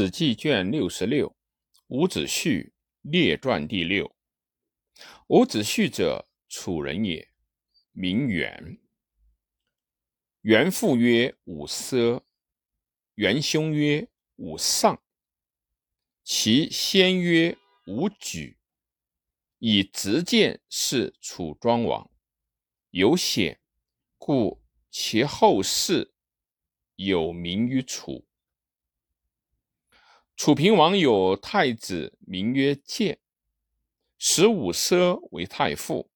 史记》卷六十六，伍子胥列传第六。伍子胥者，楚人也，名元。元父曰伍奢，元兄曰伍尚，其先曰伍举，以直谏是楚庄王，有险，故其后世有名于楚。楚平王有太子，名曰建，使伍奢为太傅，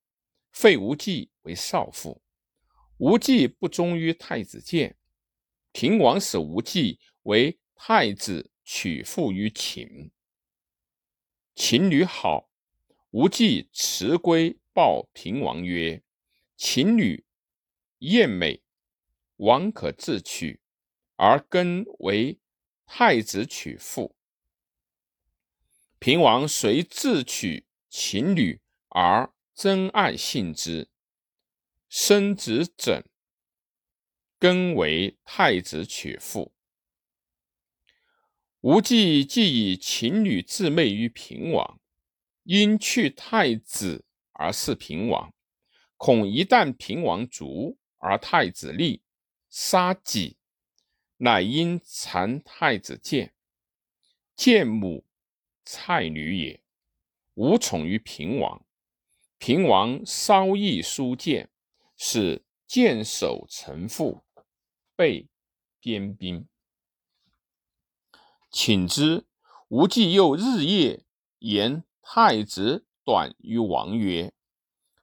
废无忌为少傅。无忌不忠于太子建，平王使无忌为太子，娶妇于秦。秦女好，无忌辞归，报平王曰：“秦女艳美，王可自取，而更为。”太子娶妇，平王遂自取秦女，而真爱信之，生子枕，更为太子娶妇。吴忌既以秦女自媚于平王，因去太子而事平王，恐一旦平王卒而太子立，杀己。乃因残太子建，建母蔡女也，无宠于平王。平王稍易书谏，使建守臣父，备边兵。请之，吴忌又日夜言太子短于王曰：“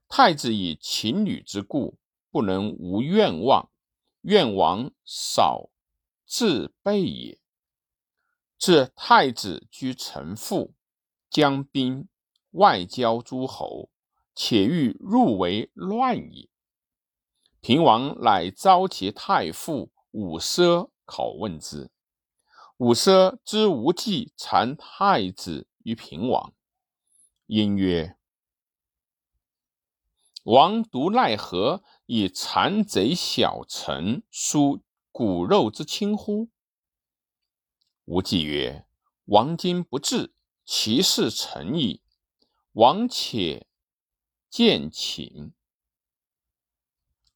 太子以秦女之故，不能无愿望，愿王少。”自备也。自太子居臣父，将兵外交诸侯，且欲入为乱也。平王乃召其太傅伍奢考问之。伍奢知无忌残太子于平王，因曰：“王独奈何以残贼小臣书？”骨肉之亲乎？吴忌曰：“王今不至，其事成矣。王且见请。”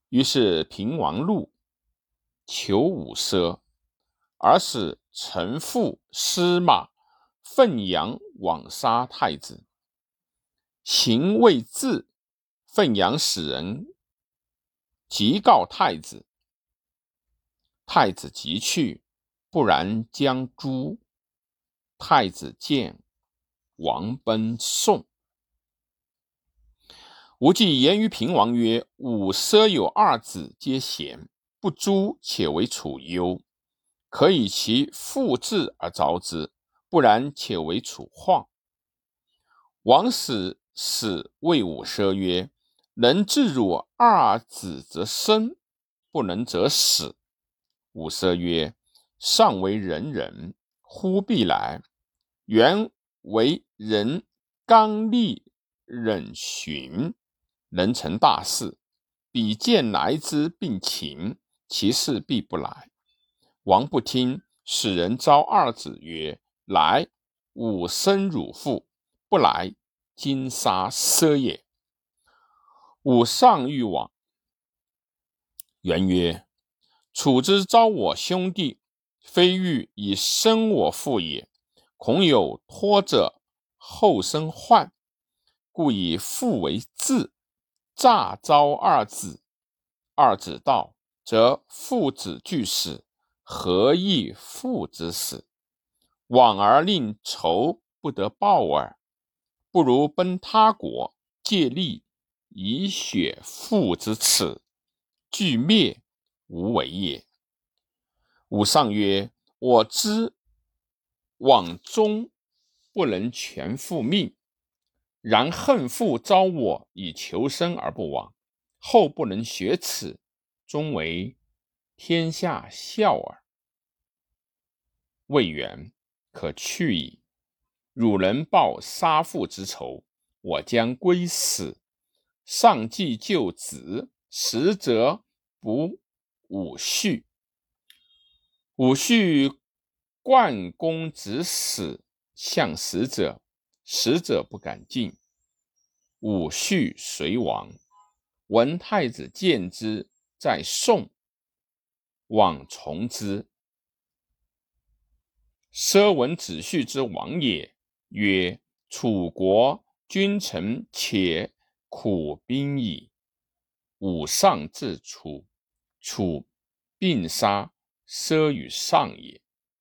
于是平王怒，求五奢，而使臣父司马奋阳往杀太子。行未至，奋阳使人急告太子。太子即去，不然将诛。太子见王奔宋。吴忌言于平王曰：“吾奢有二子，皆贤，不诛且为楚忧。可以其父志而招之，不然且为楚患。”王使使谓伍奢曰：“能治汝二子则生，不能则死。”五奢曰：“上为人人，忽必来。原为人刚立忍循，能成大事。比见来之，并秦，其事必不来。王不听，使人召二子曰：‘来，吾生汝父；不来，今杀奢也。’吾上欲往。元曰。”楚之招我兄弟，非欲以生我父也，恐有托者后生患，故以父为质，诈招二子。二子道，则父子俱死，何益父之死？往而令仇不得报耳。不如奔他国，借力以雪父之耻，俱灭。无为也。吾上曰：“我知往终不能全复命，然恨父招我以求生而不往，后不能学此，终为天下笑耳。魏元可去矣。汝能报杀父之仇，我将归死。上计救子，实则不。”武胥，武胥冠公子死，向使者，使者不敢进。武婿随亡。文太子见之，在宋，往从之。奢闻子婿之亡也，曰：“楚国君臣且苦兵矣。”武上至楚，楚并杀奢于上也。